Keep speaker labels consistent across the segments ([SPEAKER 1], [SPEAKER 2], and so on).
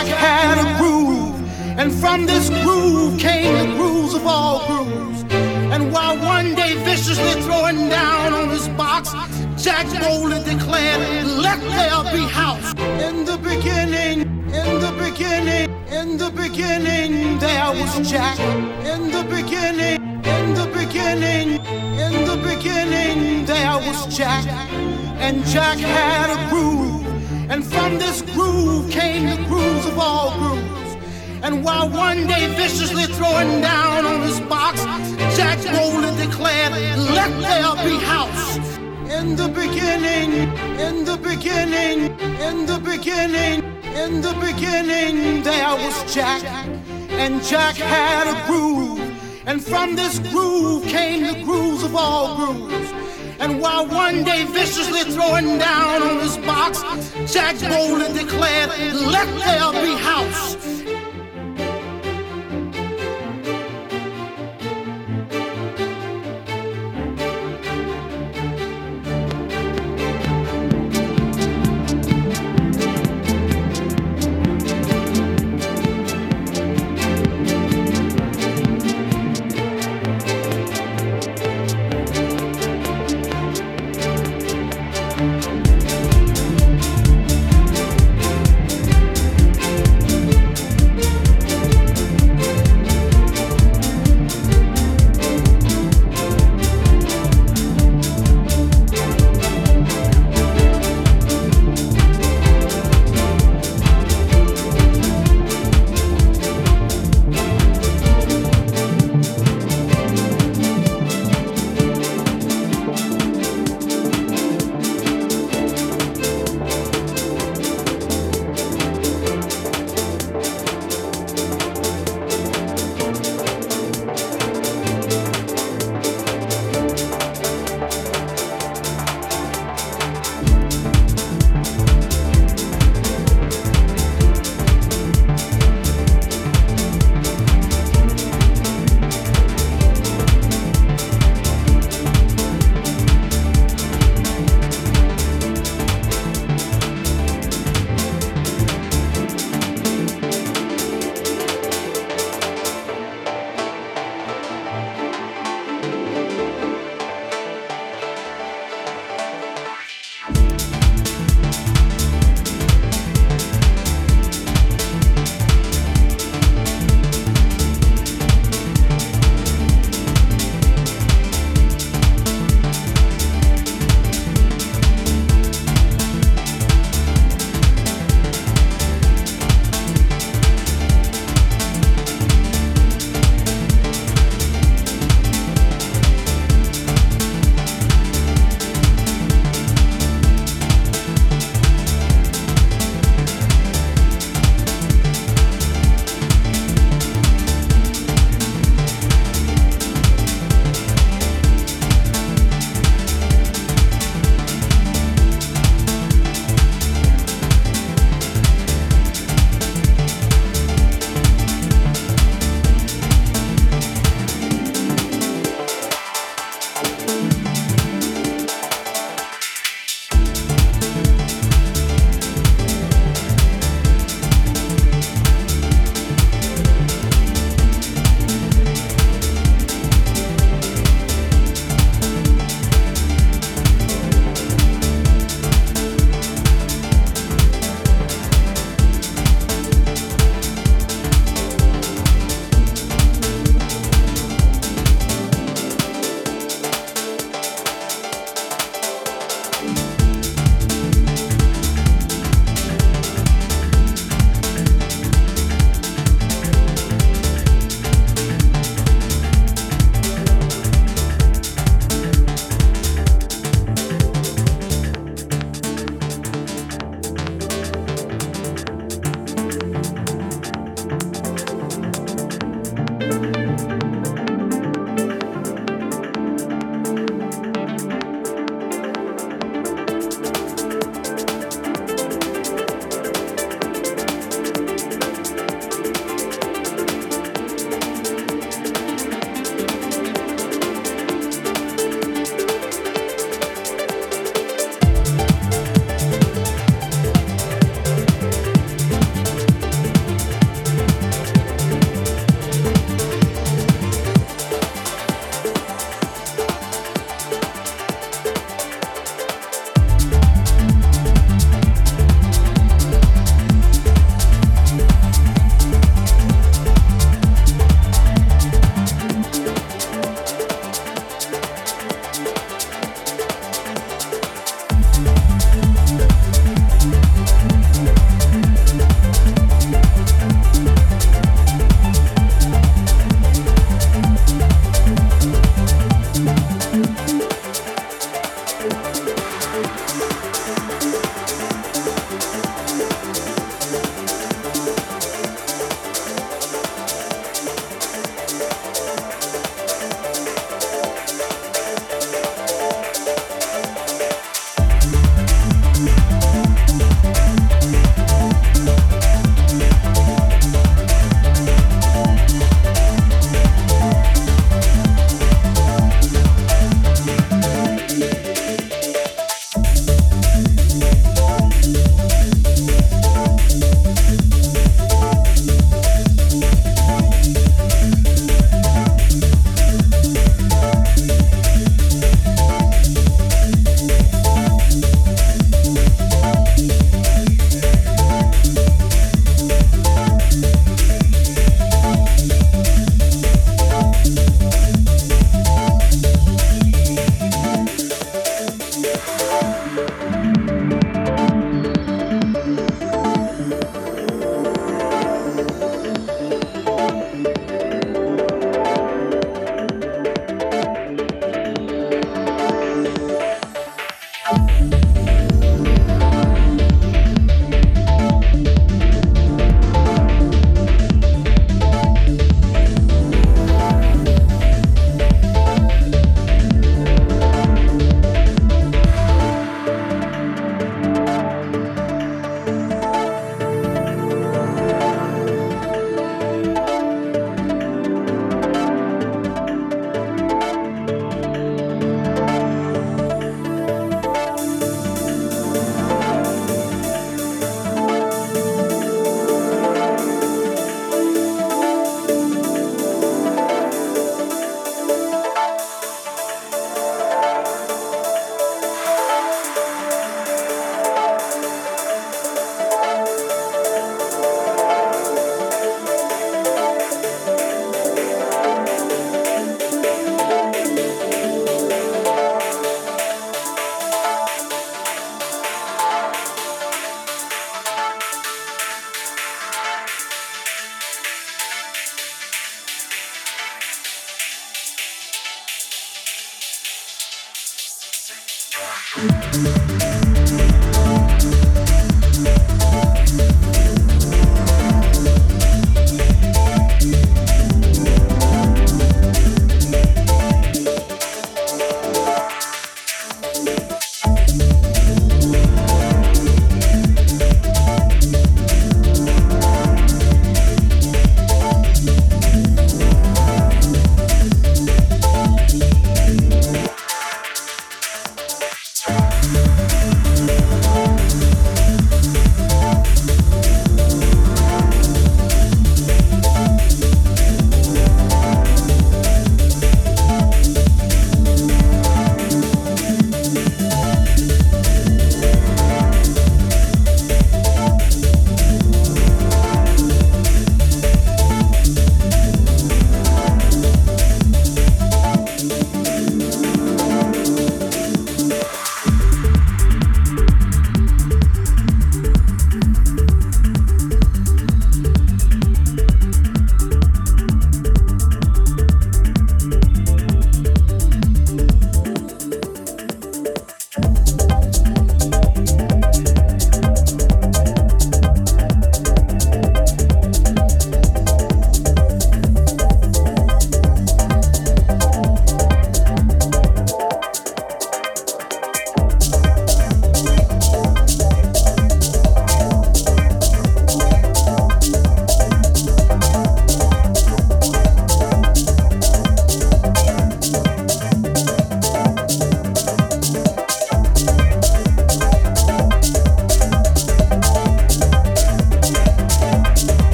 [SPEAKER 1] Jack had a groove. And from this groove came the grooves of all grooves. And while one day viciously throwing down on his box, Jack boldly declared, Let there be house. In the beginning, in the beginning, in the beginning, there was Jack. In the beginning, in the beginning, in the beginning, there was Jack. And Jack had a groove. And from this groove came the grooves of all grooves. And while one day viciously throwing down on his box, Jack boldly declared, Let there be house. In the beginning, in the beginning, in the beginning, in the beginning, there was Jack. And Jack had a groove. And from this groove came the grooves of all grooves. And while one day viciously throwing down on his box, Jack boldly declared, Let there be house.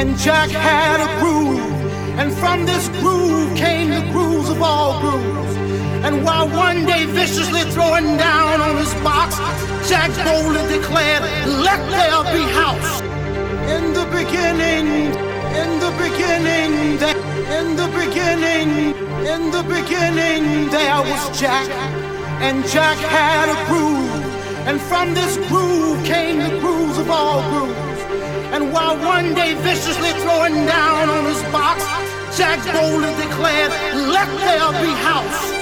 [SPEAKER 1] And Jack had a groove. And from this groove came the grooves of all grooves. And while one day viciously throwing down on his box, Jack boldly declared, Let there be house. In the beginning, in the beginning, in the beginning, in the beginning, there was Jack, and Jack had a groove. And from this groove came the grooves of all while one day viciously throwing down on his box, Jack boldly declared, Let there be house.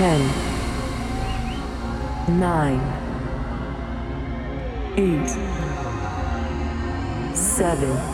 [SPEAKER 2] 10, 9, 8, 7,